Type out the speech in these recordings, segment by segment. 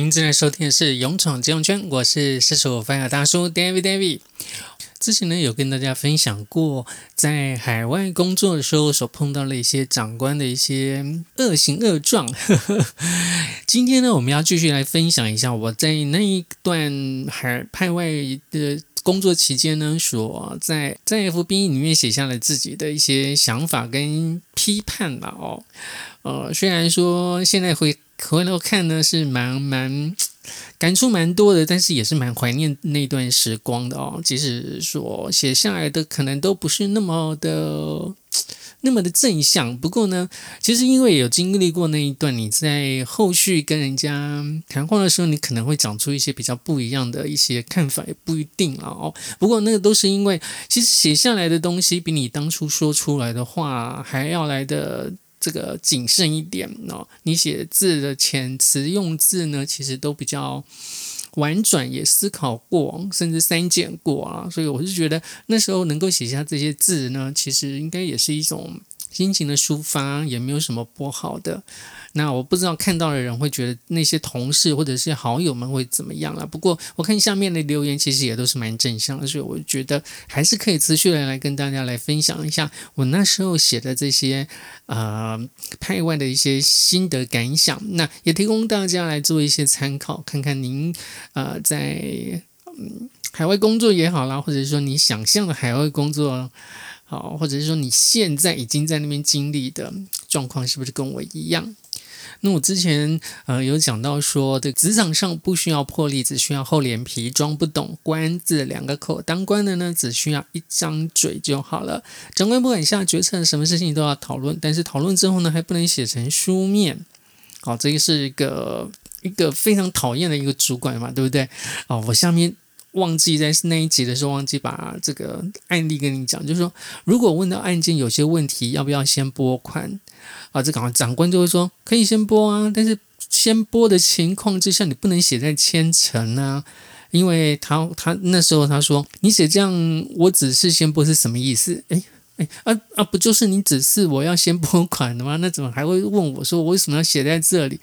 您正在收听的是《勇闯金融圈》，我是射手翻译大叔 David David。之前呢，有跟大家分享过，在海外工作的时候所碰到的一些长官的一些恶行恶状。今天呢，我们要继续来分享一下我在那一段海派外的工作期间呢，所在在 F B 里面写下了自己的一些想法跟批判了哦。呃，虽然说现在会回头看呢，是蛮蛮感触蛮多的，但是也是蛮怀念那段时光的哦。即使说写下来的可能都不是那么的 那么的正向，不过呢，其实因为有经历过那一段，你在后续跟人家谈话的时候，你可能会讲出一些比较不一样的一些看法，也不一定了哦。不过那个都是因为，其实写下来的东西比你当初说出来的话还要来的。这个谨慎一点哦，你写字的遣词用字呢，其实都比较婉转，也思考过，甚至删减过啊，所以我是觉得那时候能够写下这些字呢，其实应该也是一种。心情的抒发也没有什么不好的。那我不知道看到的人会觉得那些同事或者是好友们会怎么样了。不过我看下面的留言其实也都是蛮正向的，所以我觉得还是可以持续的来跟大家来分享一下我那时候写的这些呃派外的一些心得感想。那也提供大家来做一些参考，看看您呃在嗯海外工作也好啦，或者说你想象的海外工作。好，或者是说你现在已经在那边经历的状况是不是跟我一样？那我之前呃有讲到说，这职场上不需要魄力，只需要厚脸皮，装不懂官字两个口，当官的呢只需要一张嘴就好了。长官不管下决策，什么事情都要讨论，但是讨论之后呢，还不能写成书面。好，这个是一个一个非常讨厌的一个主管嘛，对不对？哦，我下面。忘记在那一集的时候，忘记把这个案例跟你讲，就是说，如果问到案件有些问题，要不要先拨款啊？这个长官就会说可以先拨啊，但是先拨的情况之下，你不能写在签呈啊，因为他他那时候他说你写这样，我只是先拨是什么意思？诶诶啊啊，不就是你指示我要先拨款的吗？那怎么还会问我说我为什么要写在这里？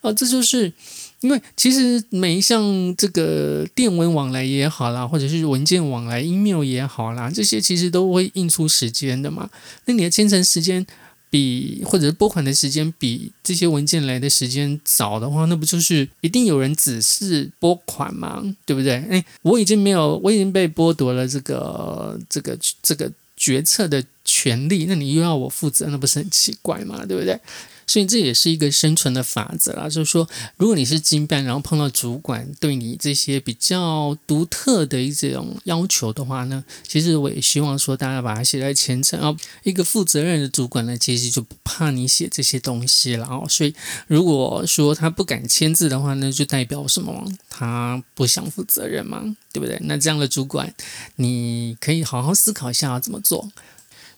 啊，这就是。因为其实每一项这个电文往来也好啦，或者是文件往来、email 也好啦，这些其实都会印出时间的嘛。那你的签成时间比或者是拨款的时间比这些文件来的时间早的话，那不就是一定有人指示拨款吗？对不对？诶，我已经没有，我已经被剥夺了这个这个这个决策的权利，那你又要我负责，那不是很奇怪吗？对不对？所以这也是一个生存的法则啦，就是说，如果你是经办，然后碰到主管对你这些比较独特的一种要求的话呢，其实我也希望说大家把它写在前程啊。一个负责任的主管呢，其实就不怕你写这些东西了哦。所以如果说他不敢签字的话呢，就代表什么？他不想负责任嘛，对不对？那这样的主管，你可以好好思考一下要怎么做。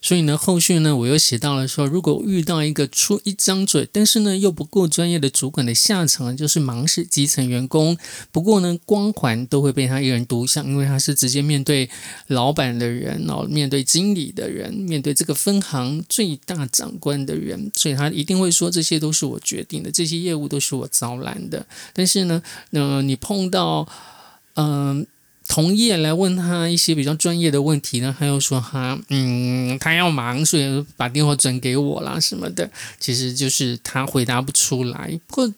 所以呢，后续呢，我又写到了说，如果遇到一个出一张嘴，但是呢又不够专业的主管的下场，就是忙死基层员工。不过呢，光环都会被他一人独享，因为他是直接面对老板的人哦，面对经理的人，面对这个分行最大长官的人，所以他一定会说这些都是我决定的，这些业务都是我招揽的。但是呢，呃，你碰到，嗯。同业来问他一些比较专业的问题呢，他又说他嗯，他要忙，所以把电话转给我啦什么的，其实就是他回答不出来。不过。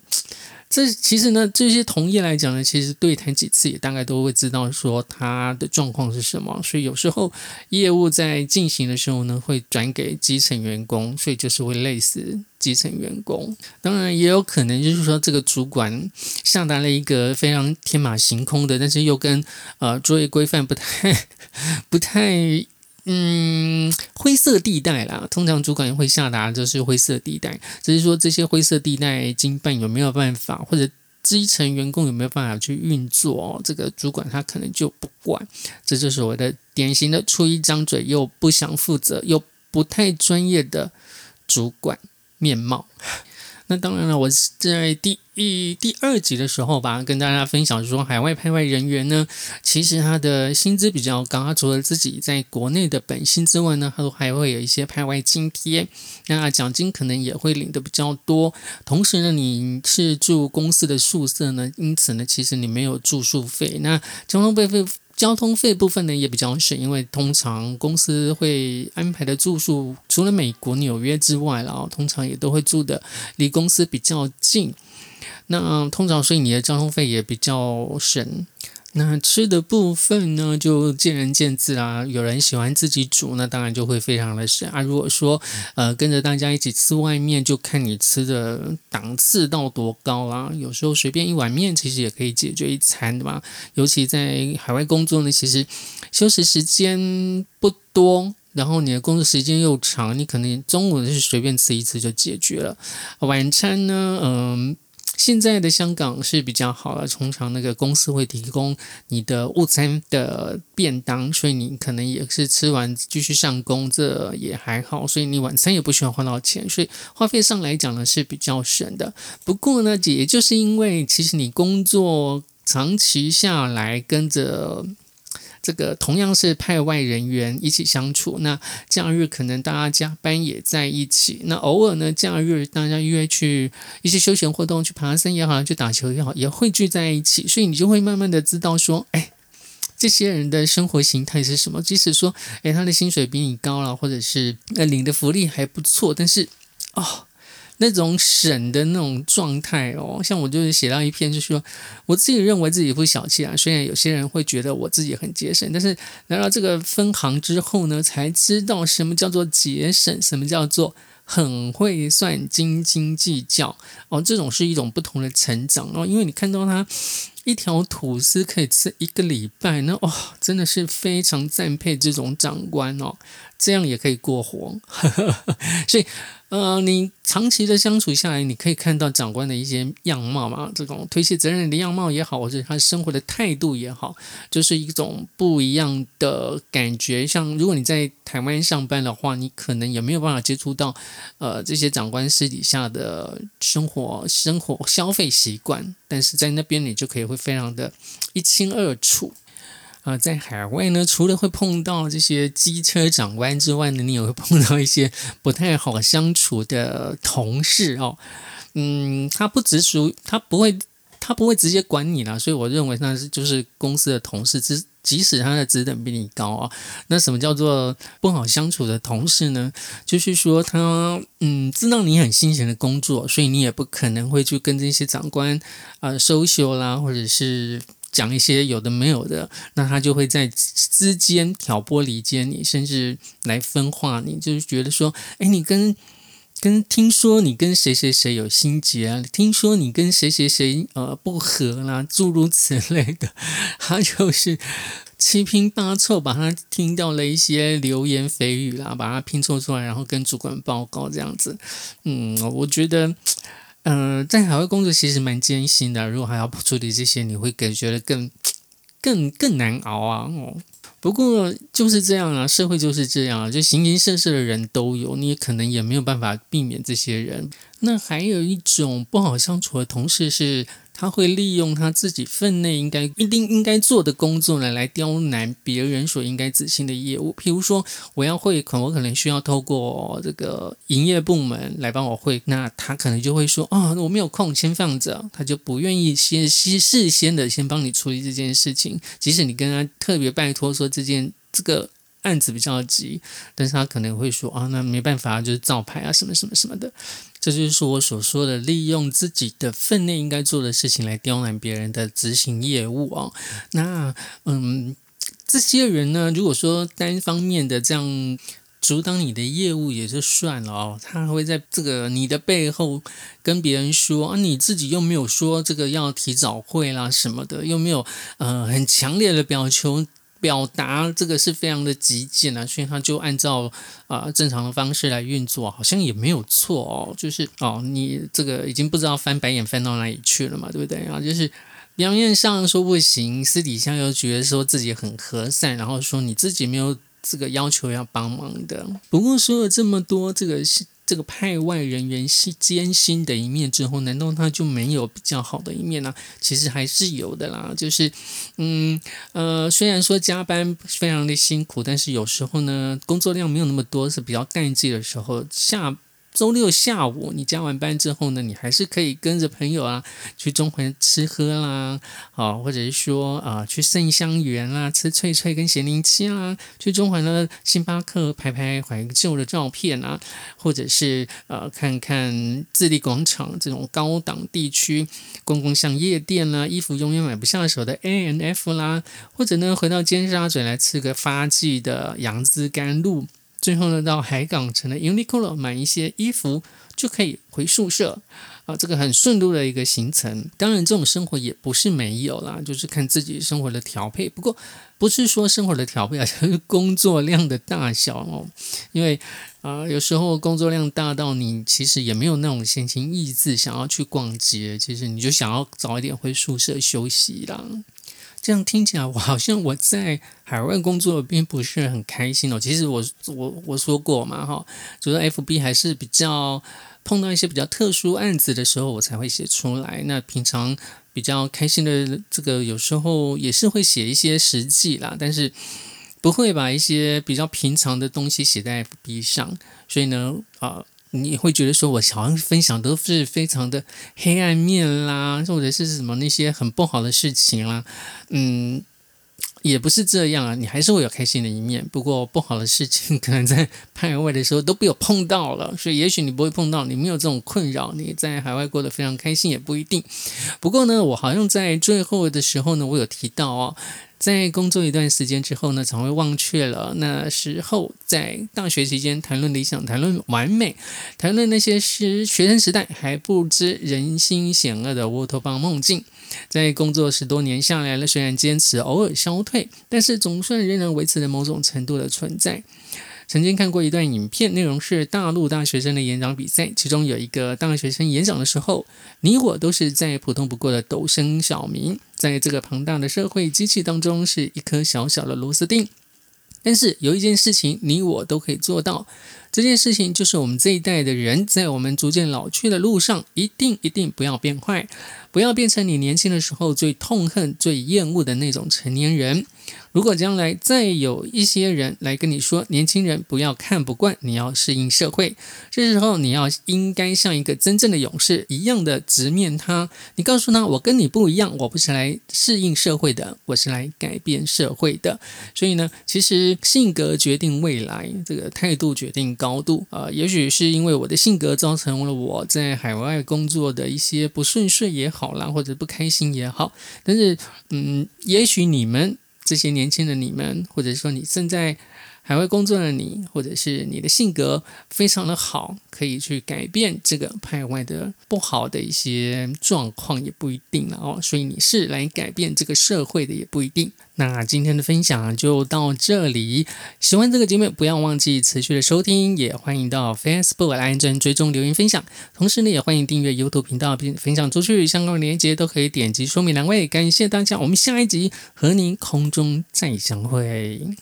这其实呢，这些同业来讲呢，其实对谈几次也大概都会知道说他的状况是什么，所以有时候业务在进行的时候呢，会转给基层员工，所以就是会累死基层员工。当然也有可能就是说这个主管下达了一个非常天马行空的，但是又跟呃作业规范不太 不太。嗯，灰色地带啦，通常主管会下达就是灰色地带，只是说这些灰色地带经办有没有办法，或者基层员工有没有办法去运作，这个主管他可能就不管，这就是我的典型的出一张嘴又不想负责又不太专业的主管面貌。那当然了，我在第一第二集的时候吧，跟大家分享说，海外派外人员呢，其实他的薪资比较高，除了自己在国内的本薪之外呢，他都还会有一些派外津贴，那奖金可能也会领的比较多。同时呢，你是住公司的宿舍呢，因此呢，其实你没有住宿费，那交通费费交通费部分呢也比较省，因为通常公司会安排的住宿，除了美国纽约之外然后通常也都会住的离公司比较近。那通常，所以你的交通费也比较省。那吃的部分呢，就见仁见智啦。有人喜欢自己煮，那当然就会非常的省啊。如果说呃跟着大家一起吃外面，就看你吃的档次到多高啦。有时候随便一碗面，其实也可以解决一餐的嘛。尤其在海外工作呢，其实休息时间不多，然后你的工作时间又长，你可能中午是随便吃一次就解决了。晚餐呢，嗯。现在的香港是比较好了，通常那个公司会提供你的午餐的便当，所以你可能也是吃完继续上工，这也还好，所以你晚餐也不需要花到钱，所以花费上来讲呢是比较省的。不过呢，也就是因为其实你工作长期下来跟着。这个同样是派外人员一起相处，那假日可能大家加班也在一起，那偶尔呢，假日大家约去一些休闲活动，去爬山也好，去打球也好，也会聚在一起，所以你就会慢慢的知道说，哎，这些人的生活形态是什么。即使说，哎，他的薪水比你高了，或者是呃领的福利还不错，但是哦。那种省的那种状态哦，像我就是写到一篇，就是说我自己认为自己不小气啊。虽然有些人会觉得我自己很节省，但是来到这个分行之后呢，才知道什么叫做节省，什么叫做很会算、斤斤计较哦。这种是一种不同的成长哦，因为你看到他一条吐司可以吃一个礼拜，那哦，真的是非常赞佩这种长官哦，这样也可以过活，所以。呃，你长期的相处下来，你可以看到长官的一些样貌嘛，这种推卸责任的样貌也好，或者他生活的态度也好，就是一种不一样的感觉。像如果你在台湾上班的话，你可能也没有办法接触到呃这些长官私底下的生活、生活消费习惯，但是在那边你就可以会非常的一清二楚。啊，在海外呢，除了会碰到这些机车长官之外呢，你也会碰到一些不太好相处的同事哦。嗯，他不只属，他不会，他不会直接管你啦，所以我认为那是就是公司的同事，即即使他的职等比你高啊。那什么叫做不好相处的同事呢？就是说他嗯，知道你很辛勤的工作，所以你也不可能会去跟这些长官啊收修啦，或者是。讲一些有的没有的，那他就会在之间挑拨离间你，甚至来分化你，就是觉得说，哎，你跟跟听说你跟谁谁谁有心结啊，听说你跟谁谁谁呃不和啦，诸如此类的，他就是七拼八凑把他听到了一些流言蜚语啦，把它拼凑出来，然后跟主管报告这样子。嗯，我觉得。嗯，在海外工作其实蛮艰辛的，如果还要处理这些，你会感觉得更、更、更难熬啊！哦，不过就是这样啊，社会就是这样啊，就形形色色的人都有，你可能也没有办法避免这些人。那还有一种不好相处的同事是。他会利用他自己分内应该一定应该做的工作呢，来刁难别人所应该执行的业务。譬如说，我要汇款，我可能需要透过这个营业部门来帮我汇，那他可能就会说：“啊，我没有空，先放着。”他就不愿意先先事先的先帮你处理这件事情，即使你跟他特别拜托说这件这个。案子比较急，但是他可能会说啊，那没办法，就是照拍啊，什么什么什么的，这就是我所说的利用自己的分内应该做的事情来刁难别人的执行业务啊。那嗯，这些人呢，如果说单方面的这样阻挡你的业务也就算了哦，他会在这个你的背后跟别人说啊，你自己又没有说这个要提早会啦什么的，又没有呃很强烈的表求。表达这个是非常的极简啊，所以他就按照啊正常的方式来运作，好像也没有错哦。就是哦，你这个已经不知道翻白眼翻到哪里去了嘛，对不对啊？就是表面上说不行，私底下又觉得说自己很和善，然后说你自己没有这个要求要帮忙的。不过说了这么多，这个是这个派外人员是艰辛的一面之后，难道他就没有比较好的一面呢？其实还是有的啦。就是，嗯呃，虽然说加班非常的辛苦，但是有时候呢，工作量没有那么多，是比较淡季的时候下。周六下午，你加完班之后呢，你还是可以跟着朋友啊去中环吃喝啦，啊，或者是说啊去圣香园啦吃脆脆跟咸宁七啦，去中环的星巴克拍拍怀旧的照片啊，或者是呃看看自立广场这种高档地区公共像夜店啦，衣服永远买不下手的 A N F 啦，或者呢回到尖沙咀来吃个发迹的杨枝甘露。最后呢，到海港城的 Uniqlo 买一些衣服，就可以回宿舍啊，这个很顺路的一个行程。当然，这种生活也不是没有啦，就是看自己生活的调配。不过，不是说生活的调配啊，就是工作量的大小哦。因为啊，有时候工作量大到你其实也没有那种闲情逸致想要去逛街，其实你就想要早一点回宿舍休息啦。这样听起来，我好像我在海外工作并不是很开心哦。其实我我我说过嘛，哈，主要 FB 还是比较碰到一些比较特殊案子的时候，我才会写出来。那平常比较开心的这个，有时候也是会写一些实际啦，但是不会把一些比较平常的东西写在 FB 上。所以呢，啊。你会觉得说，我好像分享都是非常的黑暗面啦，或者是什么那些很不好的事情啦，嗯，也不是这样啊，你还是会有开心的一面。不过不好的事情 可能在派外的时候都被我碰到了，所以也许你不会碰到，你没有这种困扰，你在海外过得非常开心也不一定。不过呢，我好像在最后的时候呢，我有提到哦。在工作一段时间之后呢，常会忘却了那时候在大学期间谈论理想、谈论完美、谈论那些是学生时代还不知人心险恶的乌托邦梦境。在工作十多年下来了，虽然坚持偶尔消退，但是总算仍然维持着某种程度的存在。曾经看过一段影片，内容是大陆大学生的演讲比赛，其中有一个大学生演讲的时候，你我都是再普通不过的斗生小民，在这个庞大的社会机器当中，是一颗小小的螺丝钉。但是有一件事情，你我都可以做到。这件事情就是我们这一代的人，在我们逐渐老去的路上，一定一定不要变坏，不要变成你年轻的时候最痛恨、最厌恶的那种成年人。如果将来再有一些人来跟你说，年轻人不要看不惯，你要适应社会，这时候你要应该像一个真正的勇士一样的直面他。你告诉他，我跟你不一样，我不是来适应社会的，我是来改变社会的。所以呢，其实性格决定未来，这个态度决定。高度啊，也许是因为我的性格造成了我在海外工作的一些不顺遂也好啦，或者不开心也好。但是，嗯，也许你们这些年轻的你们，或者说你正在海外工作的你，或者是你的性格非常的好，可以去改变这个派外的不好的一些状况，也不一定了哦。所以你是来改变这个社会的，也不一定。那今天的分享就到这里。喜欢这个节目，不要忘记持续的收听，也欢迎到 Facebook 来按赞、追踪、留言、分享。同时呢，也欢迎订阅 YouTube 频道并分享出去，相关链接都可以点击说明栏位。感谢大家，我们下一集和您空中再相会。